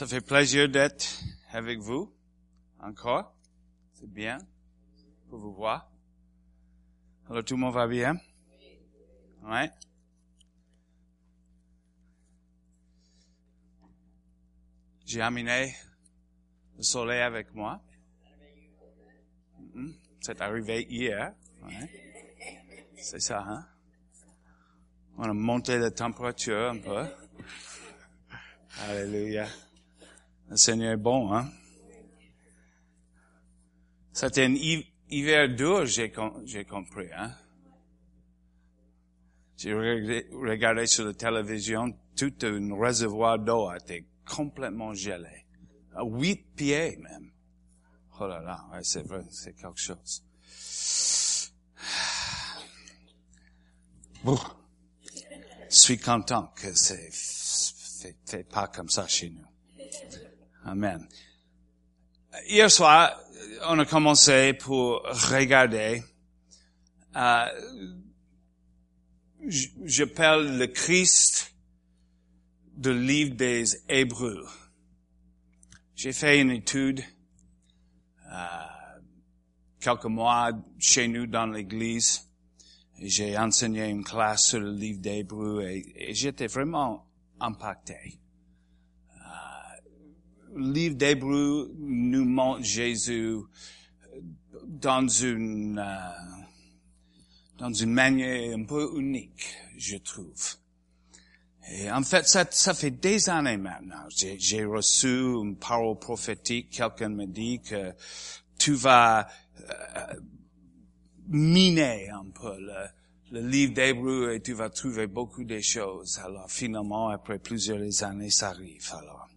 Ça fait plaisir d'être avec vous encore. C'est bien pour vous voir. Alors tout le monde va bien? Ouais. J'ai amené le soleil avec moi. Mhm. C'est arrivé hier. C'est ça, hein? On a monté la température un peu. Alléluia. Le Seigneur est bon, hein? C'était un hiver dur, j'ai compris, hein? J'ai regardé sur la télévision, tout un réservoir d'eau été complètement gelé. À huit pieds, même. Oh là là, ouais, c'est vrai, c'est quelque chose. Bon. Je suis content que c'est fait, pas comme ça chez nous. Amen. Hier soir, on a commencé pour regarder, euh, j'appelle le Christ du livre des Hébreux. J'ai fait une étude euh, quelques mois chez nous dans l'église. J'ai enseigné une classe sur le livre d'Hébreux et j'étais vraiment impacté. Euh, livre d'Hébreu nous montre Jésus dans une euh, dans une manière un peu unique, je trouve. Et en fait, ça, ça fait des années maintenant. J'ai reçu une parole prophétique. Quelqu'un me dit que tu vas euh, miner un peu le, le livre d'Hébreu et tu vas trouver beaucoup de choses. Alors finalement, après plusieurs années, ça arrive. Alors,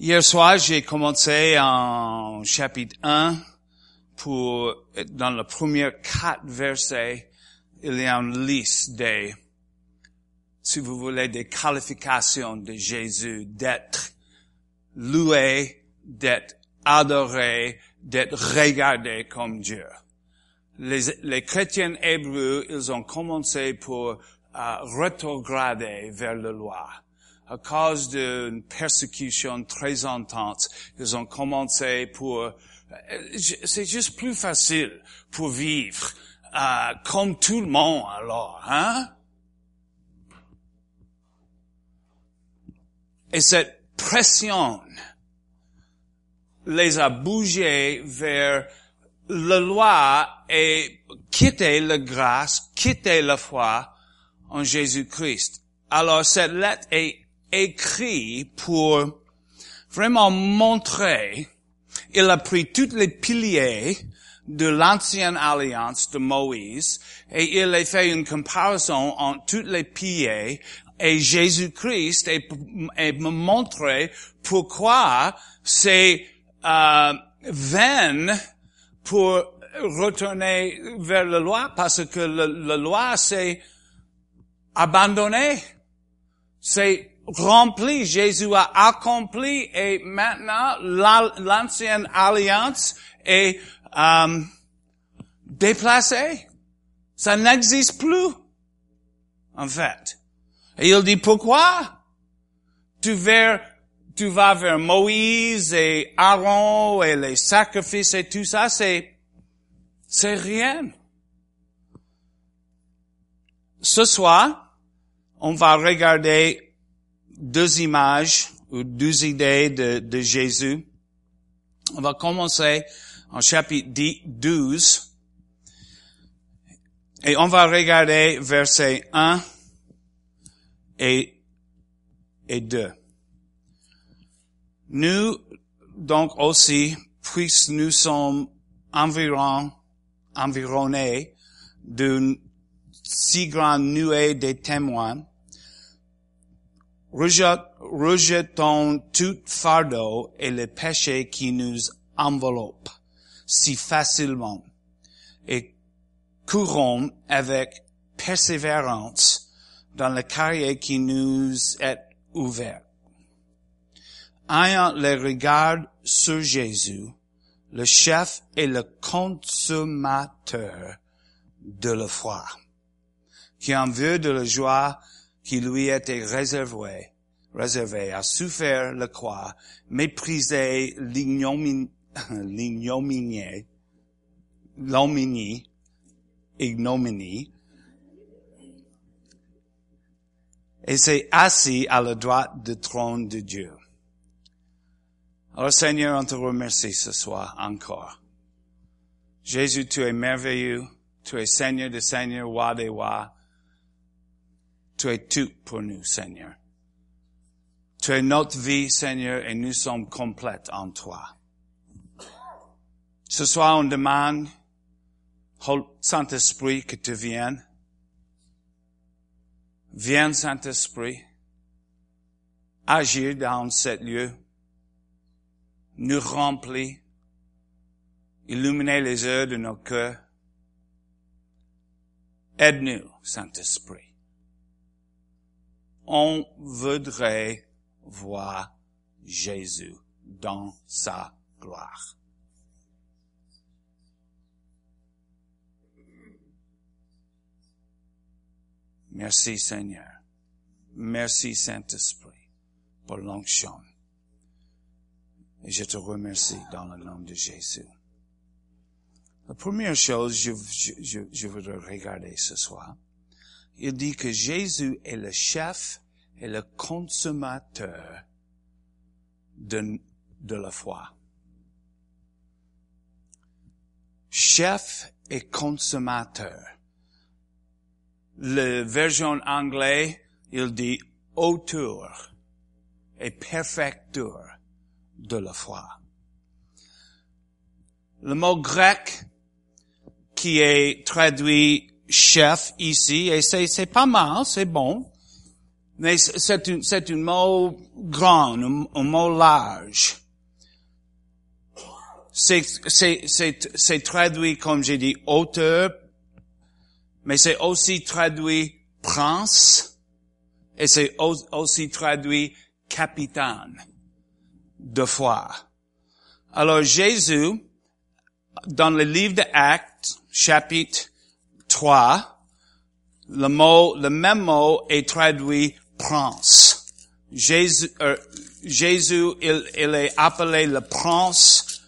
hier soir, j'ai commencé en chapitre 1 pour, dans le premier quatre versets, il y a une liste des, si vous voulez, des qualifications de Jésus d'être loué, d'être adoré, d'être regardé comme Dieu les, les chrétiens hébreux, ils ont commencé pour euh, rétrograder vers la loi. À cause d'une persécution très intense, ils ont commencé pour... Euh, c'est juste plus facile pour vivre euh, comme tout le monde alors, hein? Et cette pression les a bougés vers la loi est quitter la grâce, quitter la foi en Jésus-Christ. Alors cette lettre est écrite pour vraiment montrer, il a pris tous les piliers de l'ancienne alliance de Moïse et il a fait une comparaison entre tous les piliers et Jésus-Christ et, et me pourquoi c'est euh, vain pour retourner vers la loi parce que la, loi c'est abandonné. C'est rempli. Jésus a accompli et maintenant l'ancienne alliance est euh, déplacée. Ça n'existe plus, en fait. Et il dit pourquoi? Tu vers tu vas vers Moïse et Aaron et les sacrifices et tout ça, c'est, c'est rien. Ce soir, on va regarder deux images ou deux idées de, de Jésus. On va commencer en chapitre 12 et on va regarder versets 1 et, et 2. Nous, donc aussi, puisque nous sommes environ, environnés d'une si grande nuée de témoins, rejetons tout fardeau et le péché qui nous enveloppe si facilement et courons avec persévérance dans le carrière qui nous est ouvert. Ayant les regards sur Jésus, le chef et le consommateur de la foi, qui en vue de la joie qui lui était réservée, réservé, a souffert le croix, méprisé l'ignominie, l'ignominie, l'ignominie, ignominie, et s'est assis à la droite du trône de Dieu. Alors Seigneur, on te remercie ce soir encore. Jésus, tu es merveilleux, tu es Seigneur de Seigneur, roi des rois. Tu es tout pour nous, Seigneur. Tu es notre vie, Seigneur, et nous sommes complètes en toi. Ce soir, on demande, Saint-Esprit, que tu viennes. Viens, Saint-Esprit, agir dans ce lieu, nous remplir, illuminer les yeux de nos cœurs. Aide-nous, Saint-Esprit. On voudrait voir Jésus dans sa gloire. Merci Seigneur. Merci Saint-Esprit pour l'onction. Et je te remercie dans le nom de Jésus. La première chose je, je voudrais regarder ce soir, il dit que Jésus est le chef et le consommateur de, la foi. Chef et consommateur. Le version anglais, il dit auteur et perfecteur de la foi. Le mot grec qui est traduit chef ici, et c'est, c'est pas mal, c'est bon, mais c'est un, c'est un mot grand, un, mot large. C'est, c'est, c'est, traduit, comme j'ai dit, auteur, mais c'est aussi traduit prince, et c'est aussi traduit capitaine de foi. Alors Jésus, dans le livre de Actes, chapitre 3, le mot, le même mot est traduit prince. Jésus, euh, Jésus il, il est appelé le prince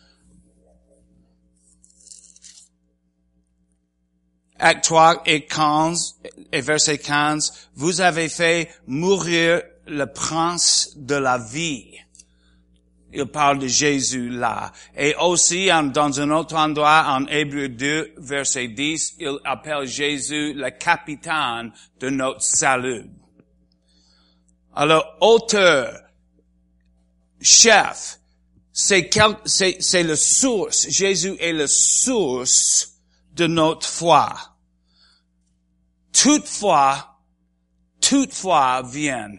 Acte 3 et 15, et verset 15, vous avez fait mourir le prince de la vie. Il parle de Jésus là. Et aussi, dans un autre endroit, en Hébreu 2, verset 10, il appelle Jésus le capitaine de notre salut. Alors, auteur, chef, c'est c'est le source. Jésus est le source de notre foi. Toutefois, toutefois vient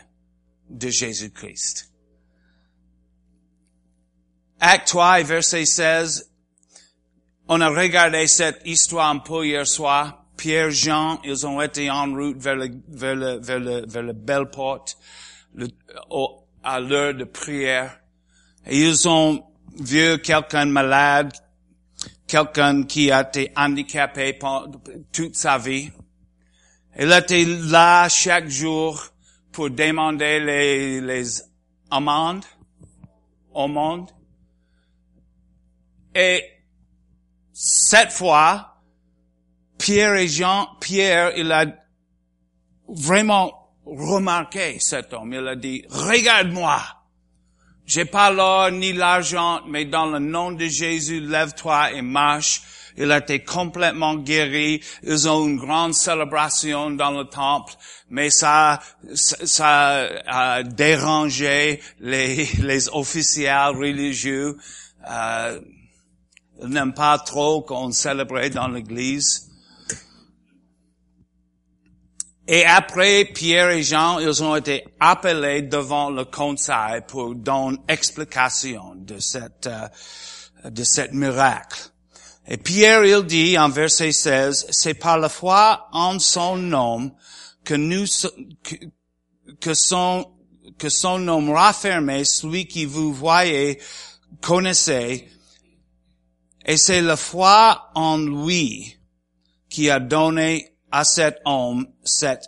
de Jésus-Christ. Acte 3, verset 16, on a regardé cette histoire un peu hier soir. Pierre, Jean, ils ont été en route vers le, vers le, vers le, vers le belle porte, le, à l'heure de prière. Et ils ont vu quelqu'un malade, quelqu'un qui a été handicapé toute sa vie. Il était là chaque jour pour demander les, les amendes au monde. Et cette fois, Pierre et Jean, Pierre, il a vraiment remarqué cet homme. Il a dit, regarde-moi. J'ai pas l'or ni l'argent, mais dans le nom de Jésus, lève-toi et marche. Il a été complètement guéri. Ils ont une grande célébration dans le temple, mais ça, ça a dérangé les, les officiels religieux. Euh, ils n'aiment pas trop qu'on célèbre dans l'église. Et après, Pierre et Jean, ils ont été appelés devant le conseil pour donner explication de cette, euh, de cette miracle. Et Pierre, il dit en verset 16, c'est par la foi en son nom que nous, que, son, que son nom raffermé, celui qui vous voyez, connaissez, et c'est la foi en lui qui a donné à cet homme cette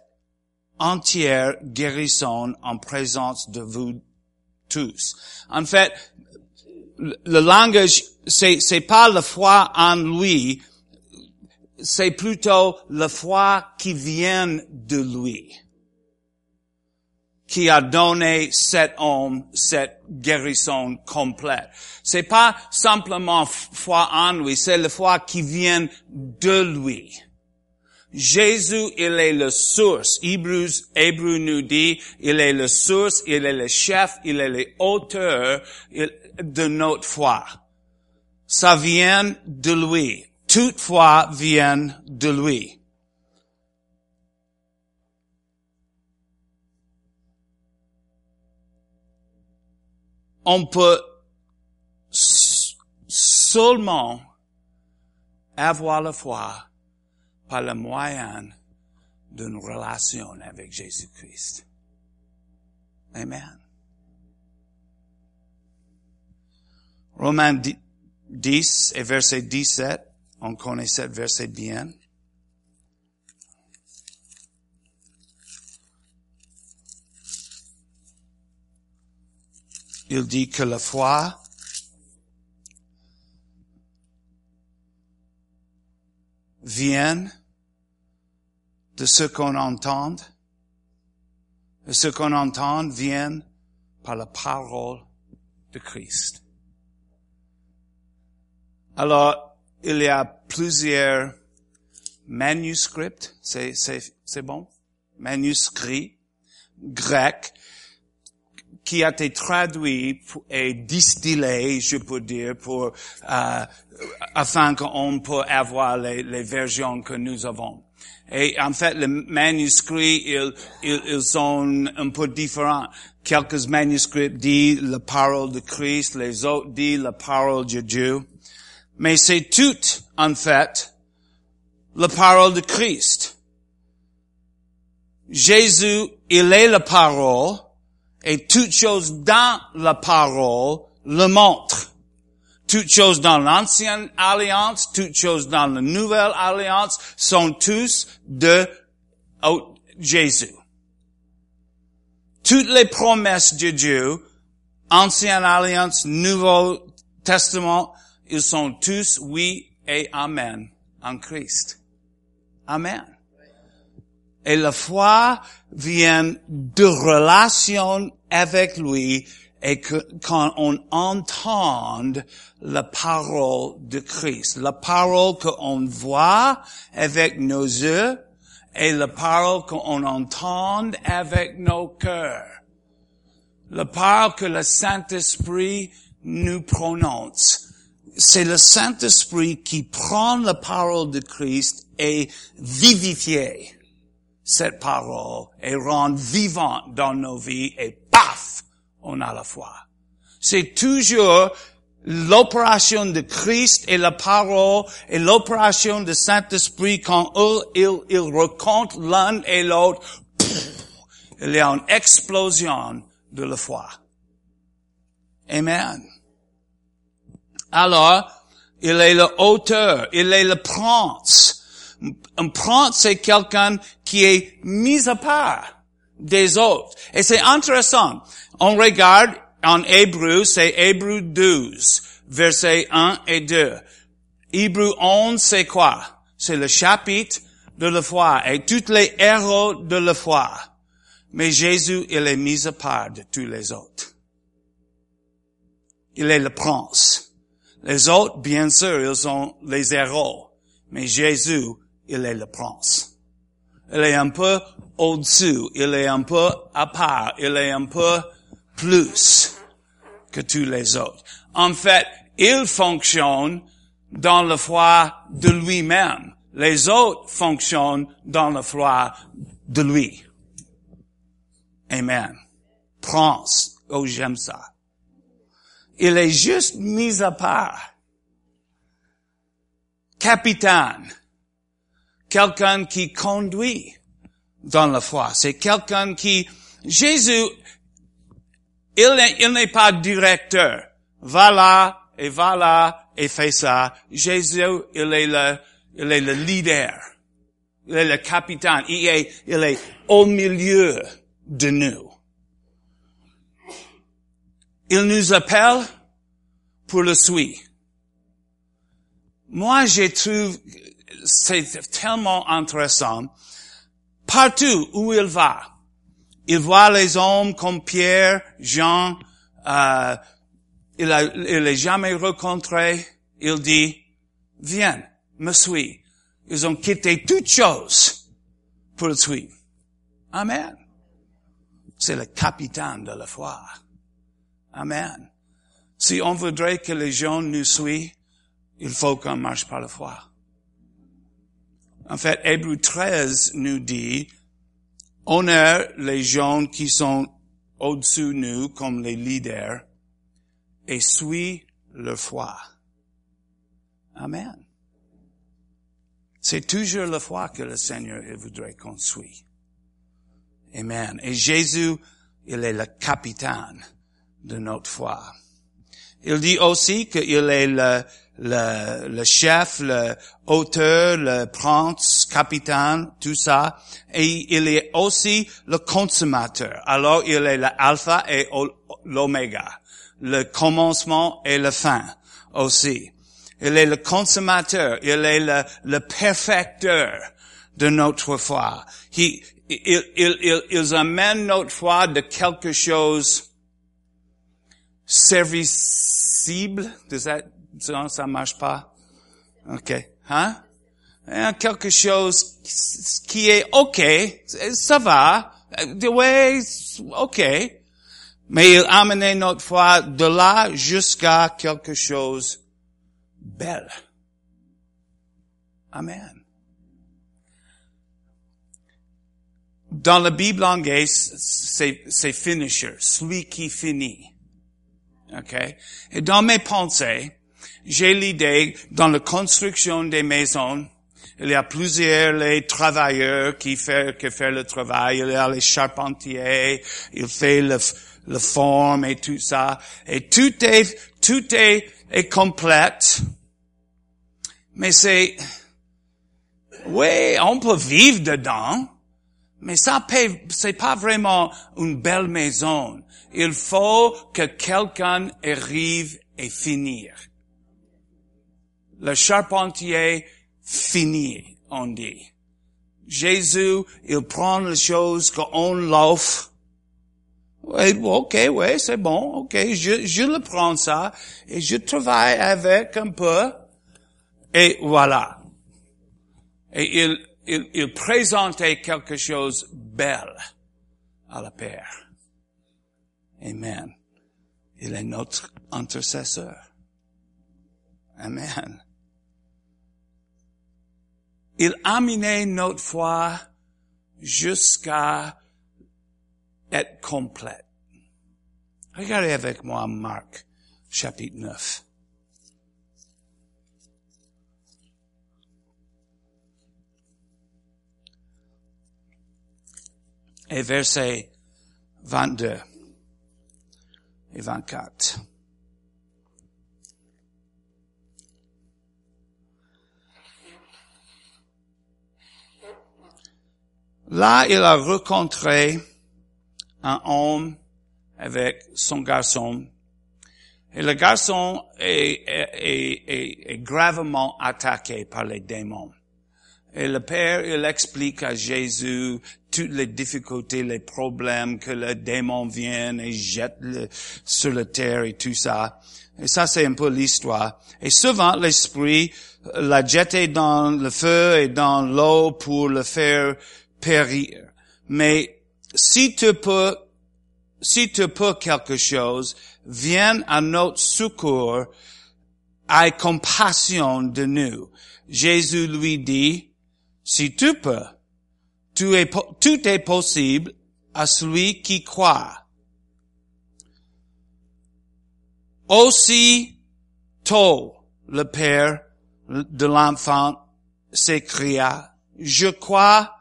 entière guérison en présence de vous tous. En fait, le langage, c'est, pas la foi en lui, c'est plutôt la foi qui vient de lui, qui a donné cet homme cette guérison complète. C'est pas simplement foi en lui, c'est la foi qui vient de lui. Jésus, il est le source. Hébreu, Hébreu nous dit, il est le source, il est le chef, il est l'auteur de notre foi. Ça vient de lui. Toute foi vient de lui. On peut seulement avoir la foi par le moyen d'une relation avec Jésus-Christ. Amen. Romains 10 et verset 17, on connaît ce verset bien. Il dit que la foi vient de ce qu'on entend. Et ce qu'on entend vient par la parole de Christ. Alors, il y a plusieurs manuscrits, c'est, c'est, c'est bon? Manuscrits grecs qui a été traduit et distillé, je peux dire, pour euh, afin qu'on peut avoir les, les, versions que nous avons. Et en fait, les manuscrits, ils, ils, ils sont un peu différents. Quelques manuscrits disent la parole de Christ, les autres disent la parole de Dieu. Mais c'est tout, en fait, la parole de Christ. Jésus, il est la parole, et toute chose dans la parole le montre. Toutes choses dans l'ancienne alliance, toutes choses dans la nouvelle alliance sont tous de Jésus. Toutes les promesses de Dieu, ancienne alliance, nouveau testament, ils sont tous oui et amen en Christ. Amen. Et la foi vient de relation avec lui et que quand on entend la parole de Christ, la parole qu'on voit avec nos yeux et la parole qu'on entend avec nos cœurs. La parole que le Saint-Esprit nous prononce. C'est le Saint-Esprit qui prend la parole de Christ et vivifie cette parole et rend vivante dans nos vies et paf, on a la foi. C'est toujours l'opération de Christ et la parole et l'opération du Saint-Esprit quand eux, ils, ils rencontrent l'un et l'autre, il y a une explosion de la foi. Amen. Alors, il est le auteur, il est le prince. Un prince, c'est quelqu'un qui est mis à part des autres. Et c'est intéressant. On regarde en Hébreu, c'est Hébreu 12, versets 1 et 2. Hébreu 11, c'est quoi? C'est le chapitre de la foi et tous les héros de la foi. Mais Jésus, il est mis à part de tous les autres. Il est le prince. Les autres, bien sûr, ils sont les héros. Mais Jésus, il est le prince. Il est un peu au-dessus. Il est un peu à part. Il est un peu plus que tous les autres. En fait, il fonctionne dans la foi de lui-même. Les autres fonctionnent dans la foi de lui. Amen. Prince. Oh, j'aime ça. Il est juste mis à part. Capitaine. Quelqu'un qui conduit dans la foi. C'est quelqu'un qui, Jésus, il n'est pas directeur. Va là, et va là, et fais ça. Jésus, il est le, il est le leader. Il est le capitaine. Il est, il est au milieu de nous. Il nous appelle pour le suivre. Moi, je trouve, c'est tellement intéressant. Partout où il va, il voit les hommes comme Pierre, Jean, euh, il a, il jamais rencontré. Il dit, viens, me suis. Ils ont quitté toutes choses pour le suivre. Amen. C'est le capitaine de la foi. Amen. Si on voudrait que les gens nous suivent, il faut qu'on marche par la foi. En fait, Hébreu 13 nous dit, honneur les gens qui sont au-dessus de nous comme les leaders et suis leur foi. Amen. C'est toujours la foi que le Seigneur voudrait qu'on suit. Amen. Et Jésus, il est le capitaine de notre foi. Il dit aussi qu'il est le, le, le chef, le auteur, le prince, capitaine, tout ça. Et il est aussi le consommateur. Alors il est l'alpha et l'oméga. Le commencement et la fin aussi. Il est le consommateur. Il est le, le perfecteur de notre foi. Il, il, il, il, amène notre foi de quelque chose servicible. Ça, ça, ça marche pas? OK. Hein? Quelque chose qui est OK. Ça va. Ouais, OK. Mais il amené notre foi de là jusqu'à quelque chose belle. Amen. Dans la Bible anglaise, c'est finisher, celui qui finit. Okay? Et dans mes pensées, j'ai l'idée, dans la construction des maisons, il y a plusieurs les travailleurs qui font, qui font le travail, il y a les charpentiers, il fait le, le forme et tout ça, et tout est, tout est, est complète. Mais c'est, oui, on peut vivre dedans, mais ça c'est pas vraiment une belle maison. Il faut que quelqu'un arrive et finir. Le charpentier finit, on dit. Jésus, il prend les choses qu'on l'offre. Oui, ok, oui, c'est bon, ok, je, je le prends ça, et je travaille avec un peu, et voilà. Et il, il, il présentait quelque chose de belle à la Père. Amen. Il est notre intercesseur. Amen. Il a amené notre foi jusqu'à être complète. Regardez avec moi Marc, chapitre 9. Et verset 22 et 24. Là, il a rencontré un homme avec son garçon. Et le garçon est, est, est, est, gravement attaqué par les démons. Et le Père, il explique à Jésus toutes les difficultés, les problèmes que le démon vient et jette sur la terre et tout ça. Et ça, c'est un peu l'histoire. Et souvent, l'esprit l'a jeté dans le feu et dans l'eau pour le faire périr. Mais si tu peux, si tu peux quelque chose, viens à notre secours, aie compassion de nous. Jésus lui dit, si tu peux, tout est, tout est possible à celui qui croit. Aussi tôt, le père de l'enfant s'écria, je crois,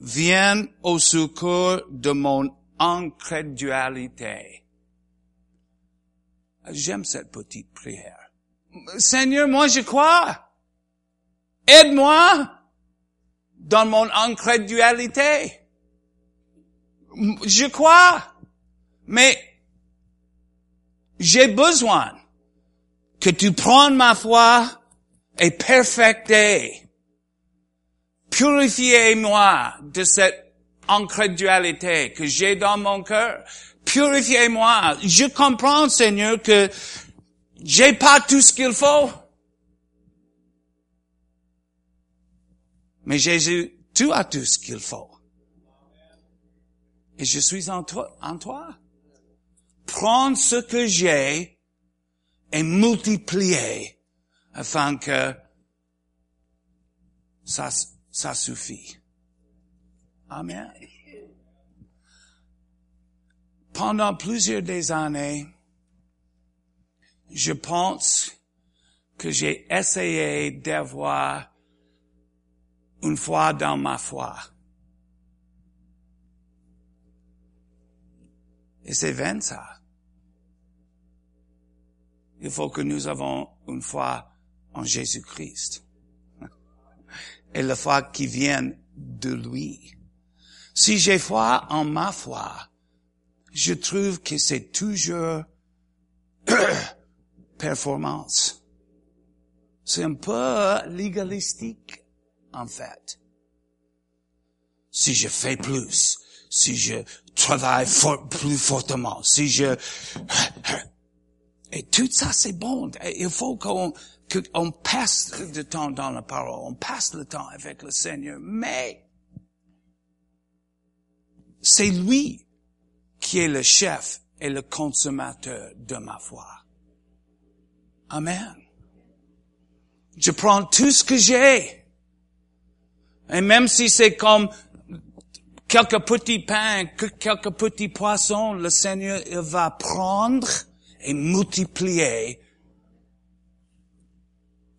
viens au secours de mon incrédulité. J'aime cette petite prière. Seigneur, moi je crois. Aide-moi dans mon incrédulité. Je crois, mais j'ai besoin que tu prennes ma foi et perfecter, purifiez-moi de cette incrédulité que j'ai dans mon cœur. Purifiez-moi. Je comprends, Seigneur, que j'ai pas tout ce qu'il faut. Mais Jésus, tu as tout ce qu'il faut. Et je suis en toi. En toi. Prends ce que j'ai et multiplier afin que ça, ça suffit. Amen. Pendant plusieurs des années, je pense que j'ai essayé d'avoir une foi dans ma foi. Et c'est vain ça. Il faut que nous avons une foi en Jésus-Christ. Et la foi qui vient de lui. Si j'ai foi en ma foi, je trouve que c'est toujours performance. C'est un peu légalistique, en fait. Si je fais plus, si je travaille plus fortement, si je... Et tout ça, c'est bon. Il faut qu'on qu'on passe du temps dans la parole, on passe le temps avec le Seigneur, mais c'est lui qui est le chef et le consommateur de ma foi. Amen. Je prends tout ce que j'ai. Et même si c'est comme quelques petits pains, quelques petits poissons, le Seigneur, il va prendre et multiplier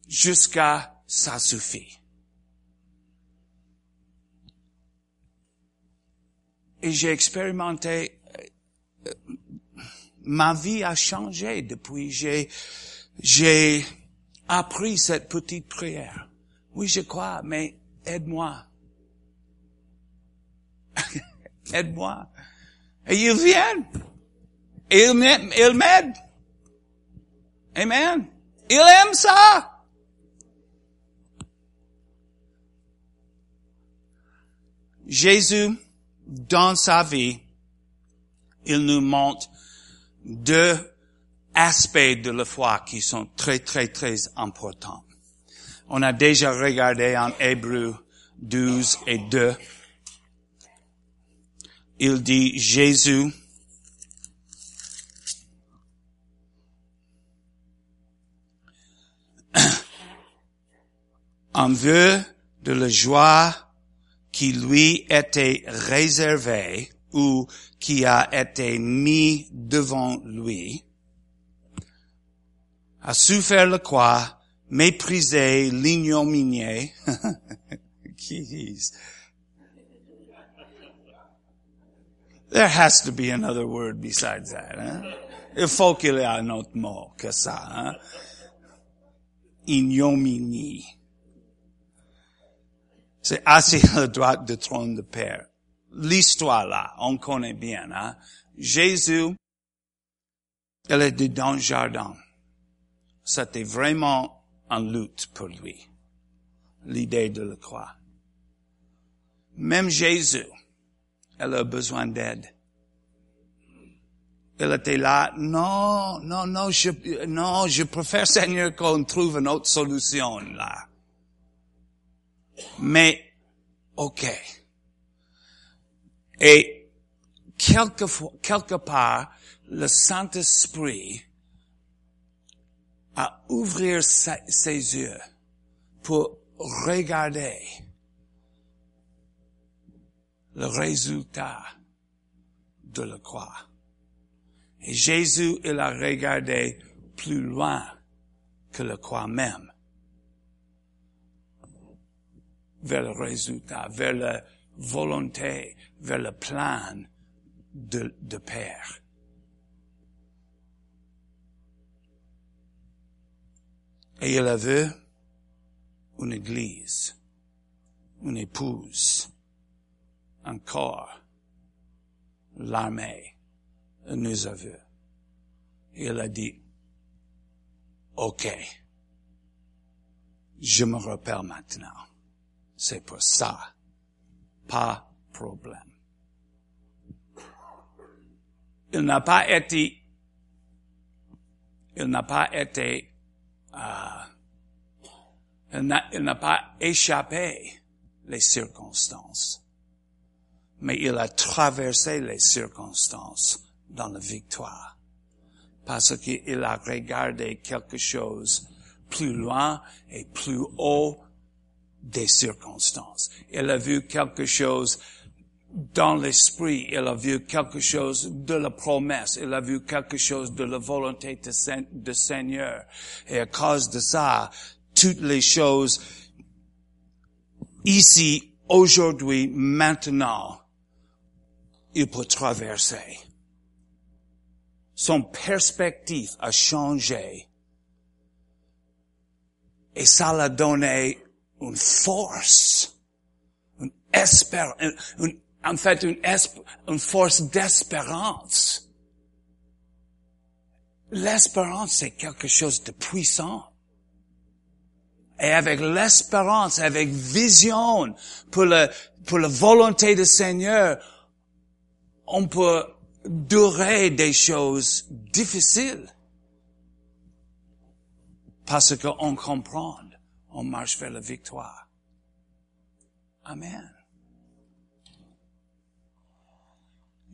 jusqu'à ça suffit. Et j'ai expérimenté, euh, ma vie a changé depuis, j'ai, j'ai appris cette petite prière. Oui, je crois, mais aide-moi. aide-moi. Et il vient. Et il m'aide. Amen. Il aime ça. Jésus, dans sa vie, il nous montre deux aspects de la foi qui sont très, très, très importants. On a déjà regardé en Hébreu 12 et 2. Il dit Jésus en vue de la joie qui lui était réservé ou qui a été mis devant lui, a su faire le quoi, mépriser l'ignominie, There has to be another word besides that. Il faut qu'il y ait un autre mot que ça. Hein? Ignominie. C'est assis à la droite du trône de Père. L'histoire là, on connaît bien. Hein? Jésus, elle était dans le jardin. C'était vraiment en lutte pour lui. L'idée de le croire. Même Jésus, elle a besoin d'aide. Elle était là, non, non, non, je, non, je préfère Seigneur qu'on trouve une autre solution là. Mais, ok. Et quelque, quelque part, le Saint-Esprit a ouvert ses yeux pour regarder le résultat de la croix. Et Jésus, il a regardé plus loin que la croix même vers le résultat, vers la volonté, vers le plan de, de Père. Et il a vu une église, une épouse, un corps, l'armée nous a vus. Il a dit, OK, je me repère maintenant. C'est pour ça. Pas problème. Il n'a pas été, il n'a pas été, euh, il n'a pas échappé les circonstances, mais il a traversé les circonstances dans la victoire, parce qu'il a regardé quelque chose plus loin et plus haut des circonstances. Il a vu quelque chose dans l'esprit, il a vu quelque chose de la promesse, il a vu quelque chose de la volonté de, Seigneur. Et à cause de ça, toutes les choses ici, aujourd'hui, maintenant, il peut traverser. Son perspective a changé. Et ça l'a donné une force, une espérance, une, en fait une, une force d'espérance. L'espérance, c'est quelque chose de puissant. Et avec l'espérance, avec vision pour, le, pour la volonté du Seigneur, on peut durer des choses difficiles. Parce qu'on comprend, on marche vers la victoire. Amen.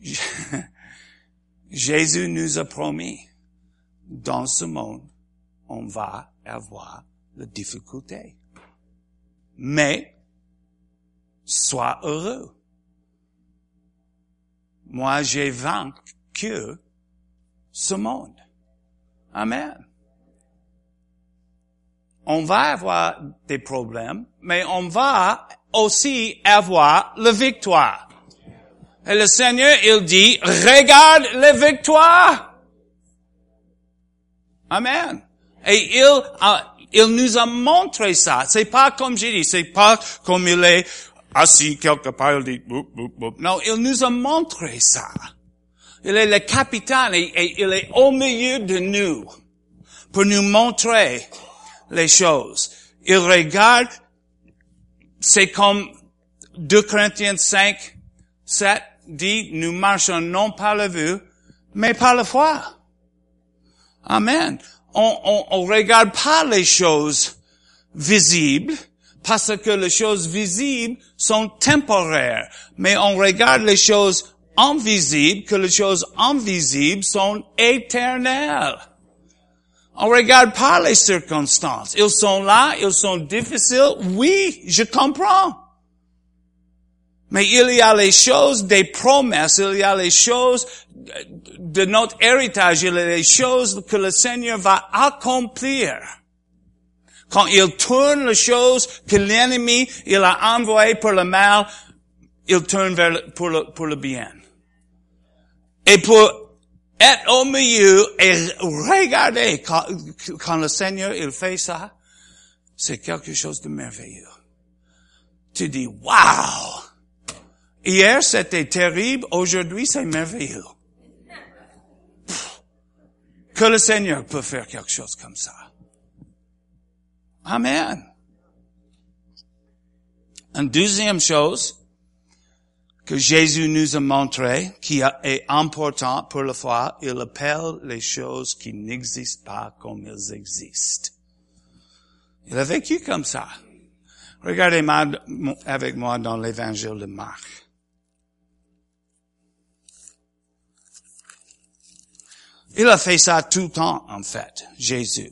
Jésus nous a promis, dans ce monde, on va avoir la difficulté. Mais, sois heureux. Moi, j'ai vaincu ce monde. Amen. On va avoir des problèmes, mais on va aussi avoir la victoire. Et le Seigneur, il dit, regarde les victoires. Amen. Et il, il nous a montré ça. C'est pas comme j'ai dit, c'est pas comme il est assis quelque part, il dit, boop, boop, boop. Non, il nous a montré ça. Il est le capitaine et, il est au milieu de nous pour nous montrer les choses. Il regarde, c'est comme 2 Corinthiens 5, 7 dit, nous marchons non par la vue, mais par la foi. Amen. On, on, on regarde pas les choses visibles, parce que les choses visibles sont temporaires, mais on regarde les choses invisibles, que les choses invisibles sont éternelles. On regarde pas les circonstances. Ils sont là, ils sont difficiles. Oui, je comprends. Mais il y a les choses des promesses, il y a les choses de notre héritage, il y a les choses que le Seigneur va accomplir. Quand il tourne les choses que l'ennemi, il a envoyé pour le mal, il tourne vers le, pour, le, pour le bien. Et pour être au milieu et regarder quand, le Seigneur, il fait ça, c'est quelque chose de merveilleux. Tu dis, wow! Hier, c'était terrible. Aujourd'hui, c'est merveilleux. Que le Seigneur peut faire quelque chose comme ça. Amen. Une deuxième chose que Jésus nous a montré, qui est important pour la foi, il appelle les choses qui n'existent pas comme elles existent. Il a vécu comme ça. Regardez avec moi dans l'évangile de Marc. Il a fait ça tout le temps, en fait, Jésus.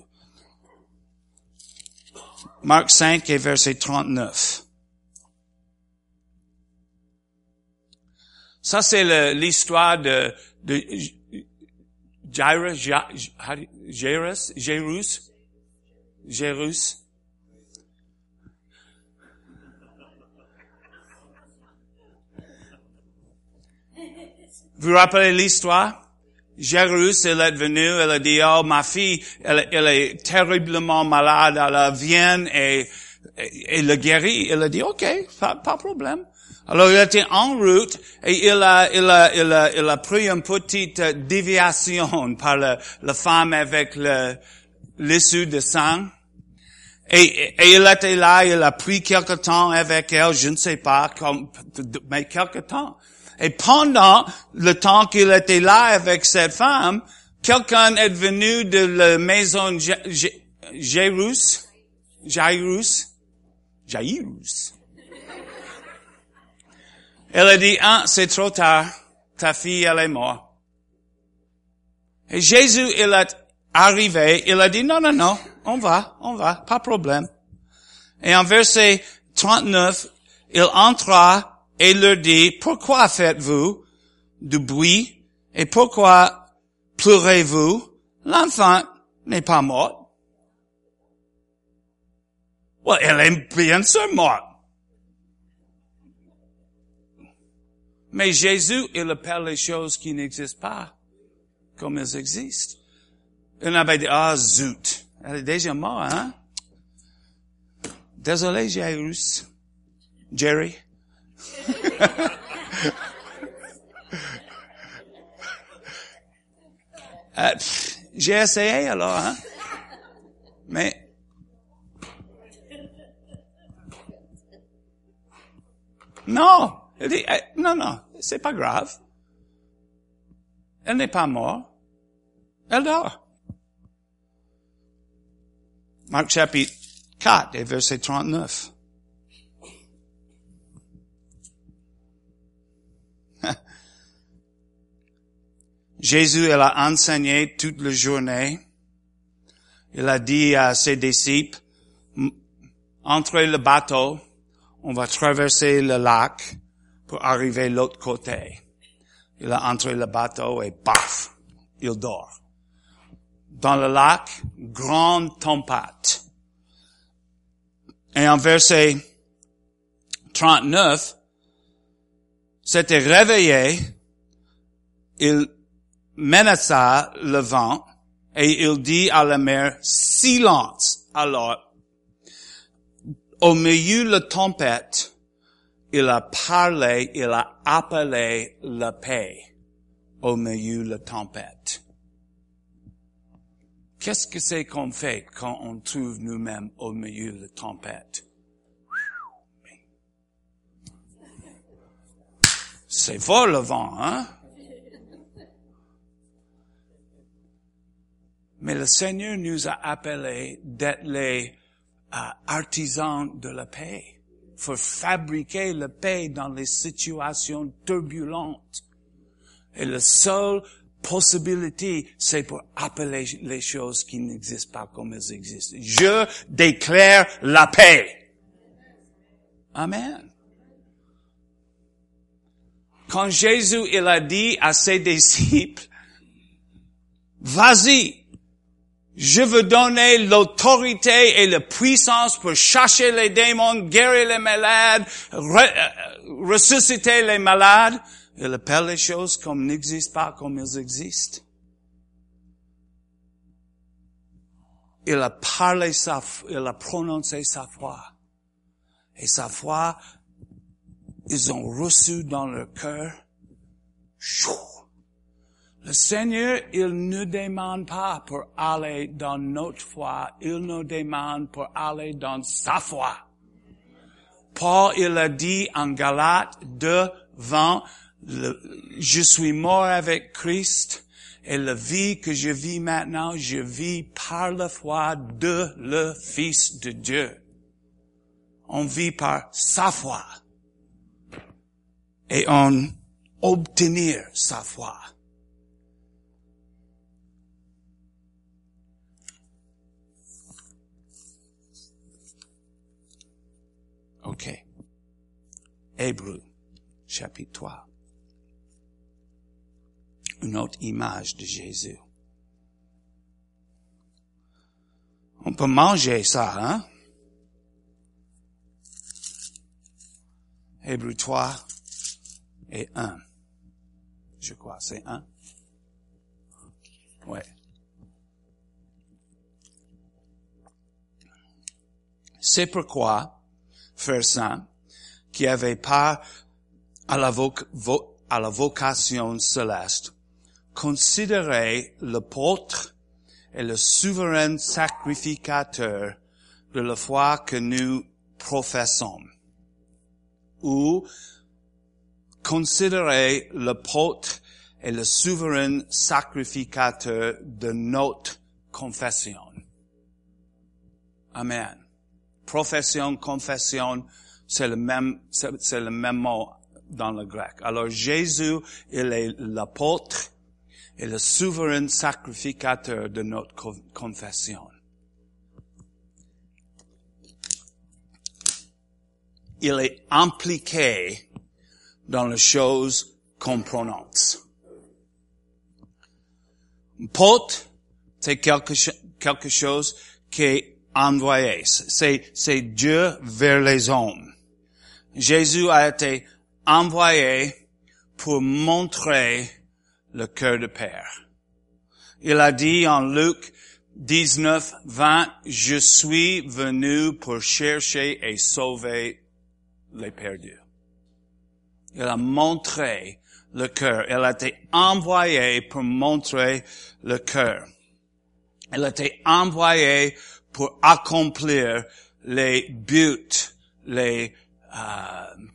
Marc 5 et verset 39. Ça, c'est l'histoire de, de Jairus, Jairus, Jairus, Jairus? Vous rappelez l'histoire? Jairus, elle est venue, elle a dit, oh, ma fille, elle, est terriblement malade, elle vient et Et, et le guéri, il a dit, OK, pas, pas problème. Alors il était en route et il a, il a, il a, il a pris une petite déviation par la, la femme avec l'issue de sang. Et, et, il était là, il a pris quelque temps avec elle, je ne sais pas, mais quelque temps. Et pendant le temps qu'il était là avec cette femme, quelqu'un est venu de la maison Jairus, Jairus, Jairus? Elle a dit, ah, c'est trop tard, ta fille, elle est morte. Et Jésus, il est arrivé, il a dit, non, non, non, on va, on va, pas problème. Et en verset 39, il entra et leur dit, pourquoi faites-vous du bruit et pourquoi pleurez-vous? L'enfant n'est pas mort. Well, elle est bien sûr morte. Mais Jésus, il appelle les choses qui n'existent pas comme elles existent. Il avait dit, ah, zut. Elle est déjà morte, hein? Désolé, Jairus. Jerry. euh, J'ai essayé alors, hein? Mais non, il dit, eh, non, non, c'est pas grave. Elle n'est pas morte. Elle dort. Marc chapitre 4 et verset 39. Jésus, il a enseigné toute la journée. Il a dit à ses disciples, entrez le bateau, on va traverser le lac pour arriver l'autre côté. Il a entré le bateau et paf, il dort. Dans le lac, grande tempête. Et en verset 39, s'était réveillé, il menaça le vent et il dit à la mer, silence. Alors, au milieu de la tempête, il a parlé, il a appelé la paix au milieu de la tempête. Qu'est-ce que c'est qu'on fait quand on trouve nous-mêmes au milieu de la tempête? C'est fort le vent, hein? Mais le Seigneur nous a appelés d'être les euh, artisans de la paix pour fabriquer la paix dans les situations turbulentes. Et la seule possibilité, c'est pour appeler les choses qui n'existent pas comme elles existent. Je déclare la paix. Amen. Quand Jésus, il a dit à ses disciples, vas-y, je veux donner l'autorité et la puissance pour chercher les démons, guérir les malades, euh, ressusciter les malades. Il appelle les choses comme n'existent pas comme elles existent. Il a parlé sa, il a prononcé sa foi. Et sa foi, ils ont reçu dans leur cœur. Le Seigneur, il ne demande pas pour aller dans notre foi, il nous demande pour aller dans sa foi. Paul, il a dit en Galates 2, 20, je suis mort avec Christ et la vie que je vis maintenant, je vis par la foi de le Fils de Dieu. On vit par sa foi et on obtenir sa foi. OK. Hébreu, chapitre 3. Une autre image de Jésus. On peut manger ça, hein? Hébreu 3 et 1. Je crois, c'est 1. Ouais. C'est pourquoi, frères saints, qui avait pas à la, à la vocation céleste, considérez l'apôtre et le souverain sacrificateur de la foi que nous professons. Ou considérez l'apôtre et le souverain sacrificateur de notre confession. Amen. Profession, confession, c'est le même, c'est le même mot dans le grec. Alors Jésus, il est l'apôtre et le souverain sacrificateur de notre confession. Il est impliqué dans les choses qu'on prononce. Porte, c'est quelque, quelque chose qui envoyé. C'est, c'est Dieu vers les hommes. Jésus a été envoyé pour montrer le cœur de Père. Il a dit en Luc 19, 20, je suis venu pour chercher et sauver les perdus. Il a montré le cœur. Il a été envoyé pour montrer le cœur. Il a été envoyé pour accomplir les buts, les, euh,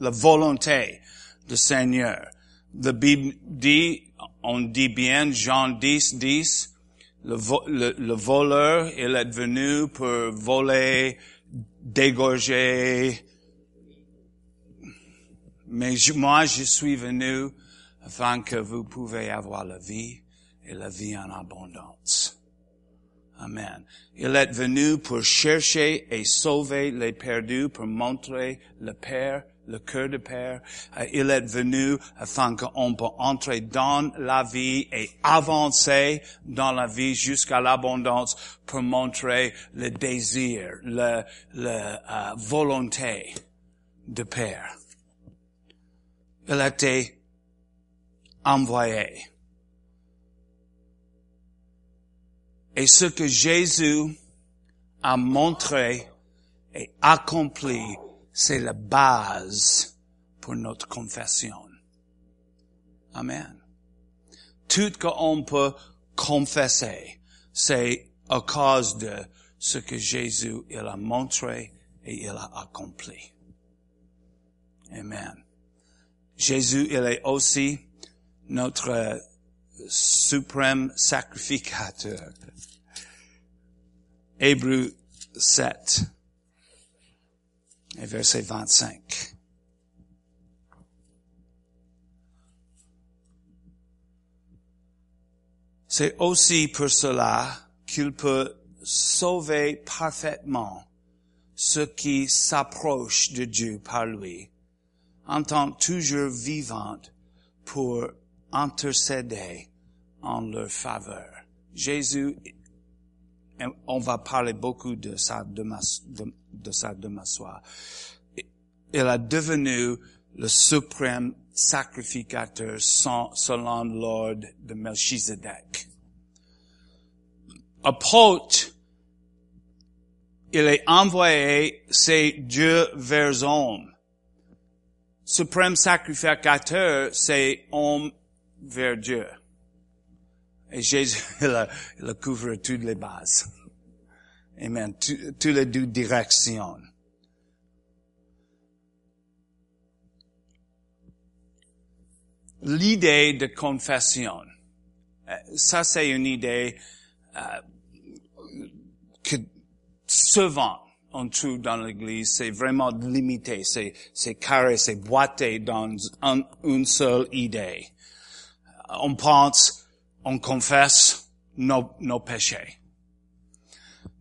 la volonté du Seigneur. La Bible dit, on dit bien, Jean 10, 10, le, le, le voleur, il est venu pour voler, dégorger, mais moi, je suis venu afin que vous pouvez avoir la vie et la vie en abondance. Amen. Il est venu pour chercher et sauver les perdus, pour montrer le Père, le cœur de Père. Il est venu afin qu'on peut entrer dans la vie et avancer dans la vie jusqu'à l'abondance pour montrer le désir, la euh, volonté de Père il a été envoyé. Et ce que Jésus a montré et accompli, c'est la base pour notre confession. Amen. Tout qu'on peut confesser, c'est à cause de ce que Jésus il a montré et il a accompli. Amen. Jésus, il est aussi notre suprême sacrificateur. Hébreu 7 et verset 25. C'est aussi pour cela qu'il peut sauver parfaitement ceux qui s'approchent de Dieu par lui en tant toujours vivante pour intercéder en leur faveur. Jésus, on va parler beaucoup de ça demain, de, de ça soir. Il a devenu le suprême sacrificateur selon l'ordre de Melchizedek. Apôtre, il est envoyé, c'est Dieu vers homme suprême sacrificateur, c'est homme vers Dieu. Et Jésus, il il couvre toutes les bases. Amen. Toutes les deux directions. L'idée de confession. Euh, ça, c'est une idée euh, que souvent on trouve dans l'Église, c'est vraiment limité, c'est, carré, c'est boité dans une seule idée. On pense, on confesse nos, péchés.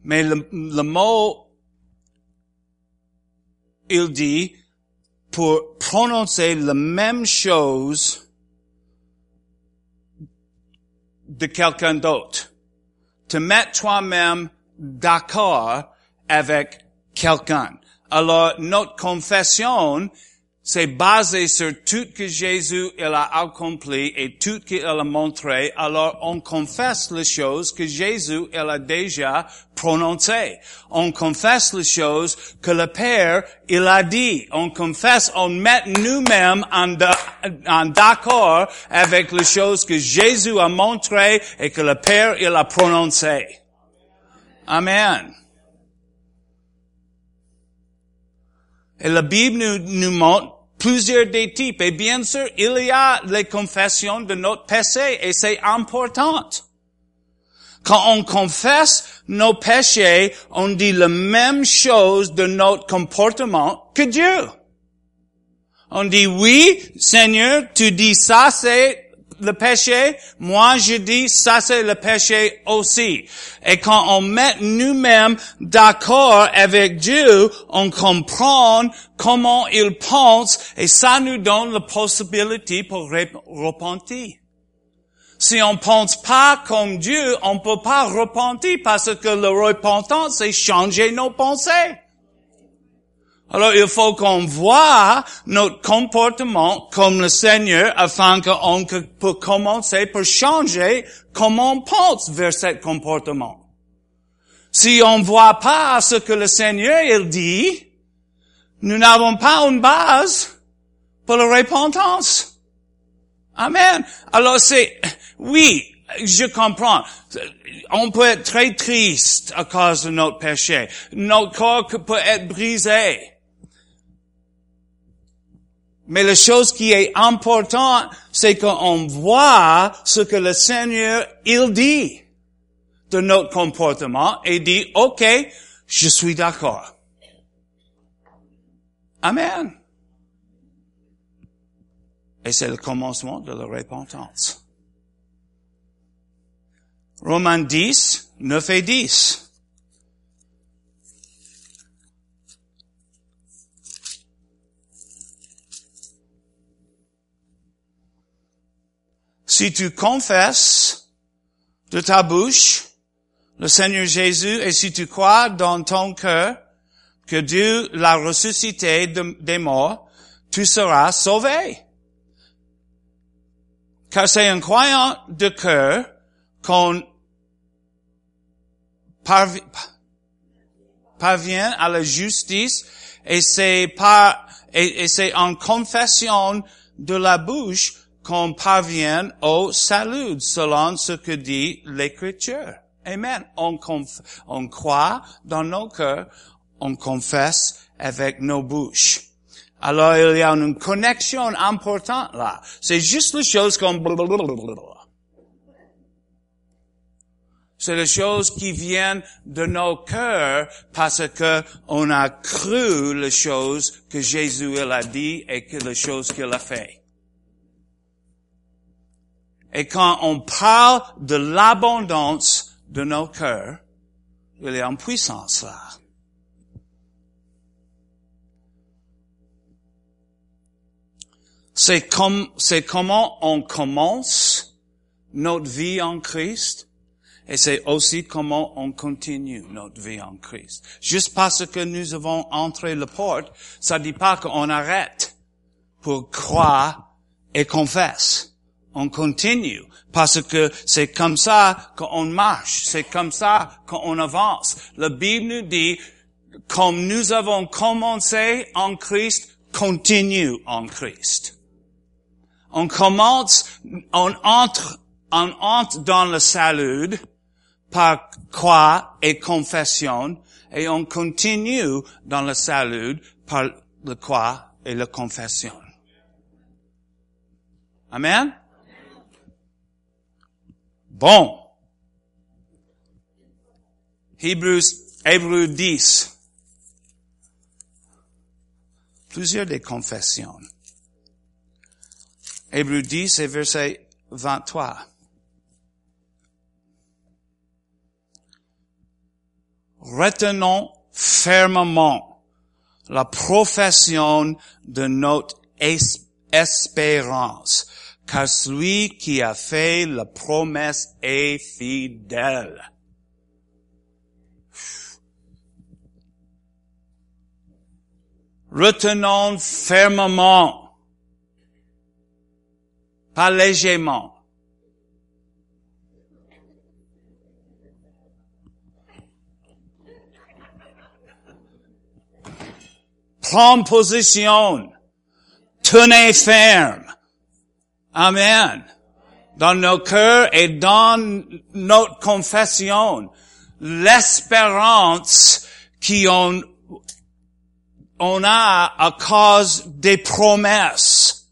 Mais le, le mot, il dit, pour prononcer la même chose de quelqu'un d'autre. Te mettre toi-même d'accord avec quelqu'un. Alors, notre confession, c'est basé sur tout que Jésus il a accompli et tout qu'il a montré, alors on confesse les choses que Jésus il a déjà prononcées. On confesse les choses que le Père il a dit. On confesse, on met nous-mêmes en, en d'accord avec les choses que Jésus a montrées et que le Père il a prononcées. Amen. Et la Bible nous, nous montre plusieurs des types. Et bien sûr, il y a les confessions de notre péché et c'est important. Quand on confesse nos péchés, on dit la même chose de notre comportement que Dieu. On dit oui, Seigneur, tu dis ça, c'est le péché, moi je dis ça c'est le péché aussi. Et quand on met nous-mêmes d'accord avec Dieu, on comprend comment il pense et ça nous donne la possibilité pour repentir. Si on pense pas comme Dieu, on peut pas repentir parce que le repentance c'est changer nos pensées. Alors il faut qu'on voit notre comportement comme le Seigneur afin qu'on peut commencer pour changer comment on pense vers ce comportement. Si on ne voit pas ce que le Seigneur il dit, nous n'avons pas une base pour la repentance. Amen. Alors c'est, oui, je comprends. On peut être très triste à cause de notre péché. Notre corps peut être brisé. Mais la chose qui est importante, c'est qu'on voit ce que le Seigneur, il dit de notre comportement et dit, OK, je suis d'accord. Amen. Et c'est le commencement de la repentance. Romains 10, 9 et 10. Si tu confesses de ta bouche le Seigneur Jésus et si tu crois dans ton cœur que Dieu l'a ressuscité des morts, tu seras sauvé. Car c'est un croyant de cœur qu'on parvient à la justice et c'est par, et c'est en confession de la bouche qu'on parvienne au salut selon ce que dit l'Écriture. Amen. On, on croit dans nos cœurs, on confesse avec nos bouches. Alors il y a une connexion importante là. C'est juste les choses comme c'est les choses qui viennent de nos cœurs parce que on a cru les choses que Jésus a dit et que les choses qu'il a fait. Et quand on parle de l'abondance de nos cœurs, il est en puissance là. C'est comme, c'est comment on commence notre vie en Christ et c'est aussi comment on continue notre vie en Christ. Juste parce que nous avons entré la porte, ça dit pas qu'on arrête pour croire et confesse on continue parce que c'est comme ça qu'on marche, c'est comme ça qu'on avance. La Bible nous dit, comme nous avons commencé en Christ, continue en Christ. On commence, on entre, on entre dans le salut par quoi et confession, et on continue dans le salut par le quoi et la confession. Amen? Bon. Hébreux, Hébreux 10. Plusieurs des confessions. Hébreux 10 et verset 23. Retenons fermement la profession de notre espérance, car celui qui a fait la promesse est fidèle. Retenons fermement, pas légèrement. Prends position. Tenez ferme. Amen. Dans nos cœurs et dans notre confession, l'espérance qui on, a à cause des promesses,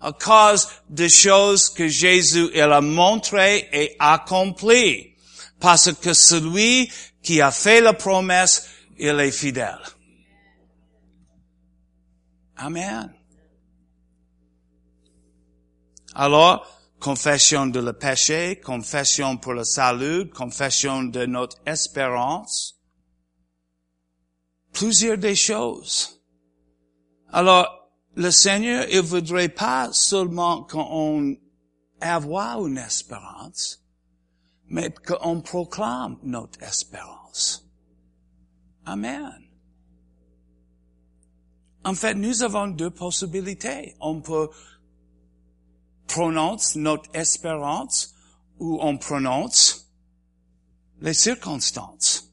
à cause des choses que Jésus il a montré et accompli. Parce que celui qui a fait la promesse, il est fidèle. Amen. Alors, confession de le péché, confession pour le salut, confession de notre espérance, plusieurs des choses. Alors, le Seigneur, il voudrait pas seulement qu'on avoir une espérance, mais qu'on proclame notre espérance. Amen. En fait, nous avons deux possibilités. On peut prononcer notre espérance ou on prononce les circonstances.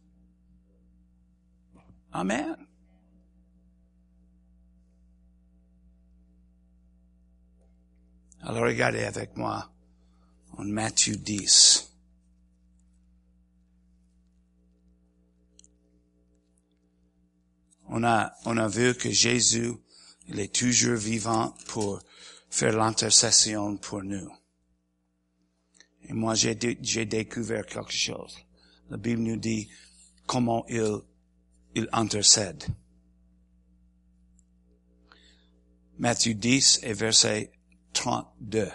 Amen. Alors regardez avec moi en Matthieu 10. On a, on a vu que Jésus, il est toujours vivant pour faire l'intercession pour nous. Et moi, j'ai, découvert quelque chose. La Bible nous dit comment il, il intercède. Matthieu 10 et verset 32.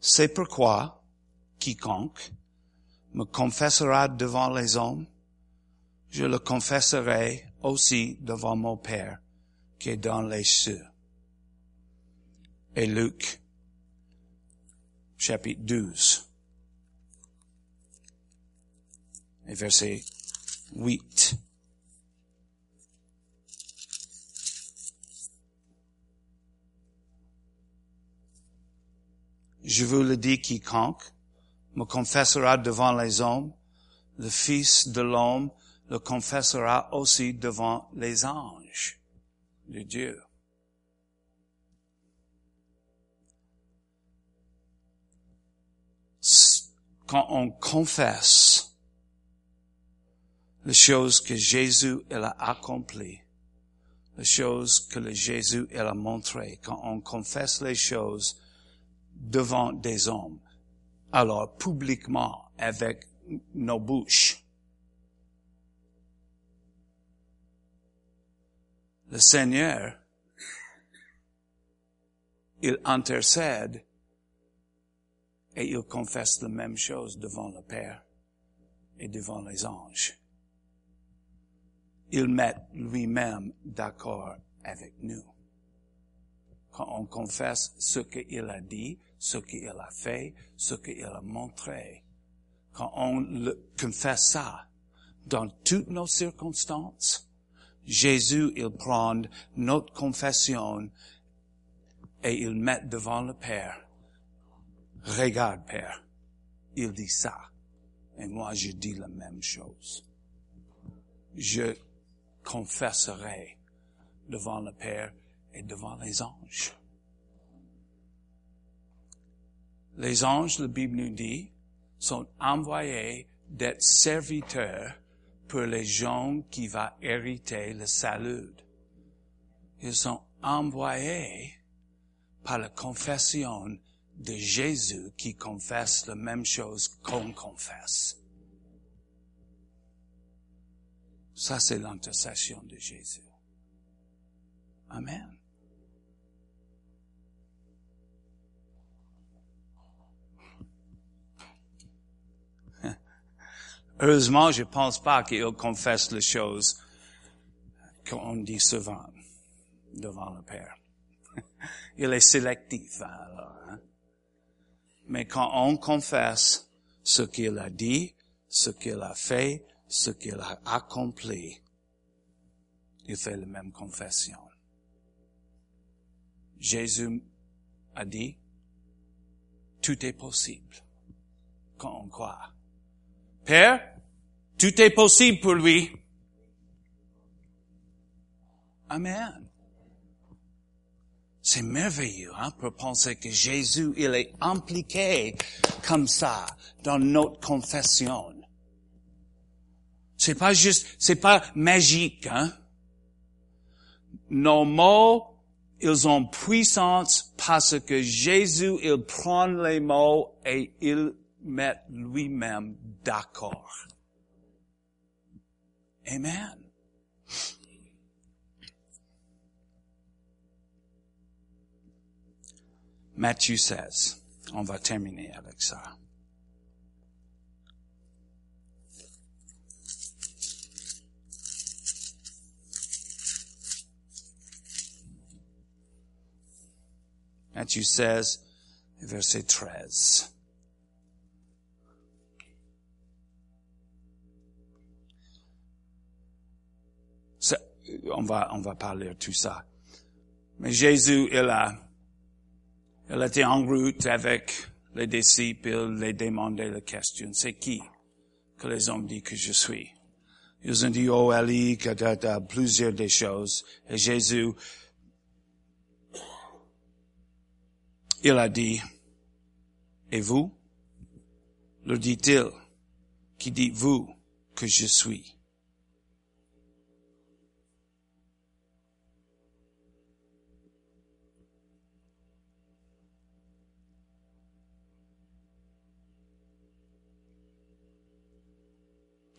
C'est pourquoi quiconque me confessera devant les hommes, je le confesserai aussi devant mon Père qui est dans les cieux. Et Luc, chapitre 12, et verset 8. Je vous le dis, quiconque me confessera devant les hommes, le Fils de l'homme le confessera aussi devant les anges de Dieu. Quand on confesse les choses que Jésus il a accomplies, les choses que le Jésus il a montrées, quand on confesse les choses devant des hommes, alors publiquement avec nos bouches, le Seigneur, il intercède et il confesse la même chose devant le Père et devant les anges. Il met lui-même d'accord avec nous. Quand on confesse ce qu'il a dit, ce qu'il a fait, ce qu'il a montré, quand on le confesse ça dans toutes nos circonstances, Jésus, il prend notre confession et il met devant le Père. Regarde, Père. Il dit ça. Et moi, je dis la même chose. Je confesserai devant le Père et devant les anges. Les anges, la Bible nous dit, sont envoyés d'être serviteurs pour les gens qui vont hériter le salut. Ils sont envoyés par la confession de Jésus qui confesse la même chose qu'on confesse. Ça, c'est l'intercession de Jésus. Amen. Heureusement, je pense pas qu'il confesse les choses qu'on dit souvent devant le Père. Il est sélectif, alors. Hein. Mais quand on confesse ce qu'il a dit, ce qu'il a fait, ce qu'il a accompli, il fait la même confession. Jésus a dit, tout est possible quand on croit. Père, tout est possible pour lui. Amen. C'est merveilleux hein, pour penser que Jésus, il est impliqué comme ça dans notre confession. C'est pas juste, c'est pas magique, hein. Nos mots, ils ont puissance parce que Jésus, il prend les mots et il met lui-même d'accord. Amen. Matthieu 16. On va terminer avec ça. Matthieu 16, verset 13. On va, on va parler de tout ça. Mais Jésus, il a, il était en route avec les disciples, il les demandait la question, c'est qui que les hommes disent que je suis? Ils ont dit, oh, Ali, plusieurs des choses. Et Jésus, il a dit, et vous? Le dit-il, qui dit vous que je suis?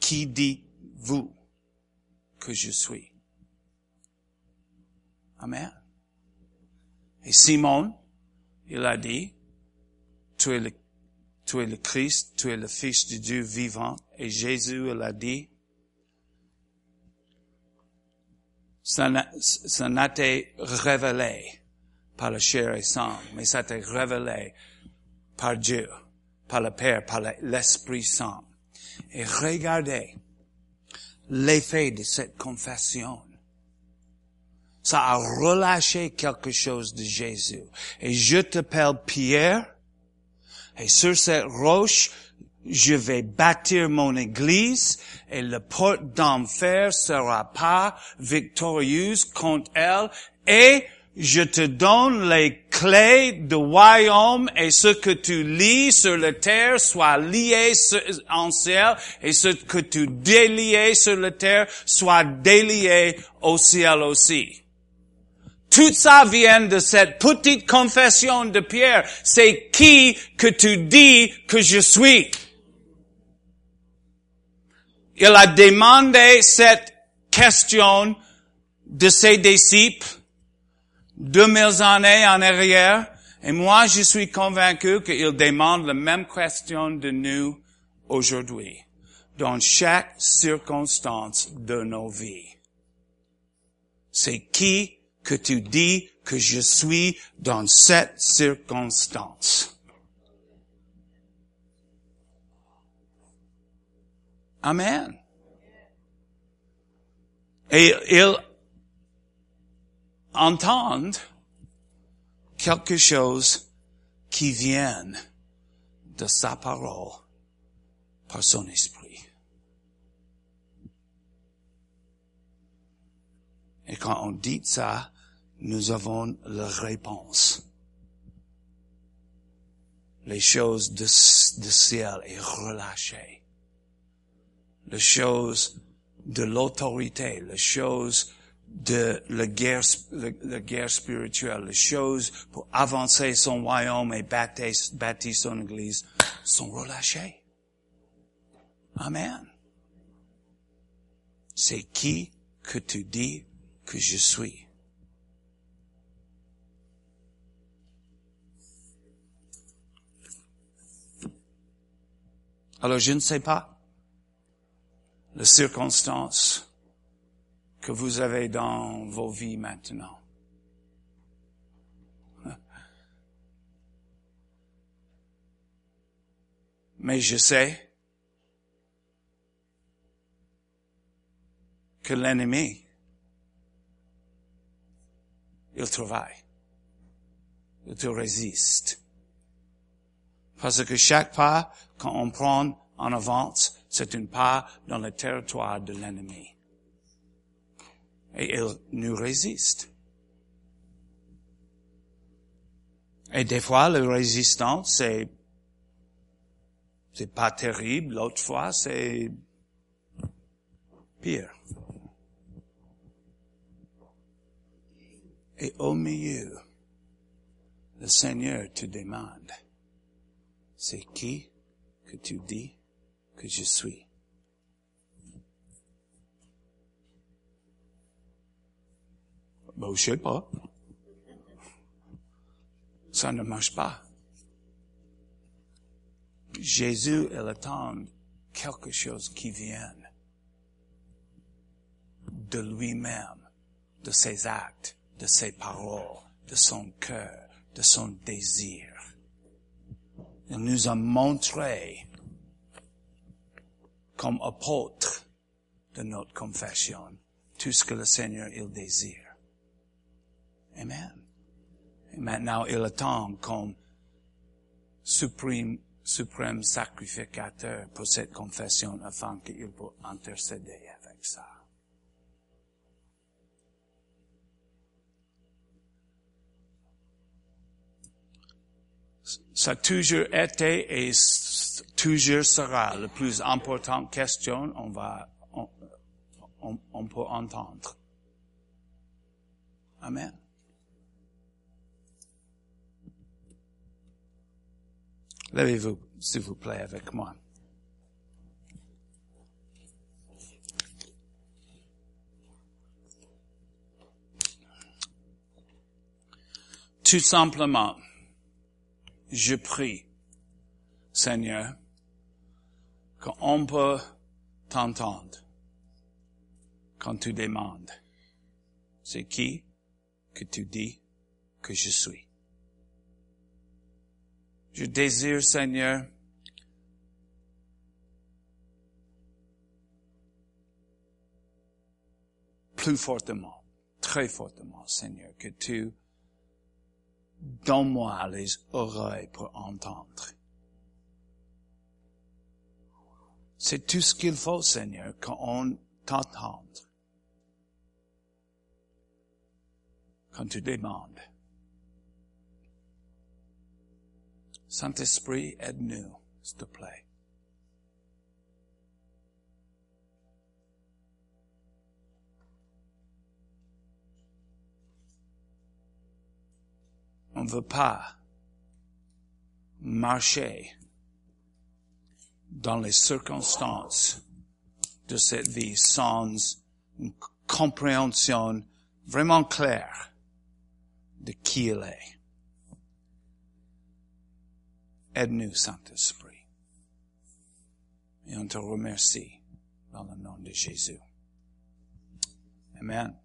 Qui dit-vous que je suis? Amen. Et Simon, il a dit, tu es le, tu es le Christ, tu es le Fils de Dieu vivant. Et Jésus, il a dit, ça n'a été révélé par le chair et sang, mais ça a été révélé par Dieu, par le Père, par l'Esprit Saint. Et regardez l'effet de cette confession. Ça a relâché quelque chose de Jésus. Et je t'appelle Pierre, et sur cette roche, je vais bâtir mon église et la porte d'enfer sera pas victorieuse contre elle et je te donne les clés du royaume et ce que tu lis sur la terre soit lié en ciel et ce que tu délies sur la terre soit délié au ciel aussi. Tout ça vient de cette petite confession de Pierre. C'est qui que tu dis que je suis? Il a demandé cette question de ses disciples deux mille années en arrière, et moi je suis convaincu qu'il demande la même question de nous aujourd'hui, dans chaque circonstance de nos vies. C'est qui que tu dis que je suis dans cette circonstance? Amen. Et il entendent quelque chose qui vient de sa parole par son esprit. Et quand on dit ça, nous avons la réponse. Les choses de ciel est relâchées. Les choses de l'autorité, les choses de la guerre, la, guerre spirituelle, les choses pour avancer son royaume et bâtir, bâtir son église sont relâchées. Amen. C'est qui que tu dis que je suis? Alors je ne sais pas les circonstances que vous avez dans vos vies maintenant. Mais je sais que l'ennemi il travaille. Il te résiste. Parce que chaque pas qu'on prend en avance, c'est une pas dans le territoire de l'ennemi. Et il nous résiste. Et des fois, le résistance, c'est, c'est pas terrible. L'autre fois, c'est pire. Et au milieu, le Seigneur te demande, c'est qui que tu dis que je suis? Ben, je sais pas. Ça ne marche pas. Jésus, il attend quelque chose qui vienne de lui-même, de ses actes, de ses paroles, de son cœur, de son désir. Il nous a montré comme apôtre de notre confession tout ce que le Seigneur il désire. Amen. Et maintenant, il attend comme suprême, suprême sacrificateur pour cette confession afin qu'il puisse intercéder avec ça. Ça a toujours été et toujours sera la plus importante question on va, on, peut entendre. Amen. Levez-vous, s'il vous plaît, avec moi. Tout simplement, je prie, Seigneur, qu'on peut t'entendre quand tu demandes. C'est qui que tu dis que je suis? Je désire, Seigneur, plus fortement, très fortement, Seigneur, que tu donnes-moi les oreilles pour entendre. C'est tout ce qu'il faut, Seigneur, qu'on t'entende. Quand tu demandes. Saint-Esprit, aide-nous, s'il te plaît. On ne veut pas marcher dans les circonstances de cette vie sans une compréhension vraiment claire de qui il est. Aide-nous, Saint-Esprit. Et on te remercie dans le nom de Jésus. Amen.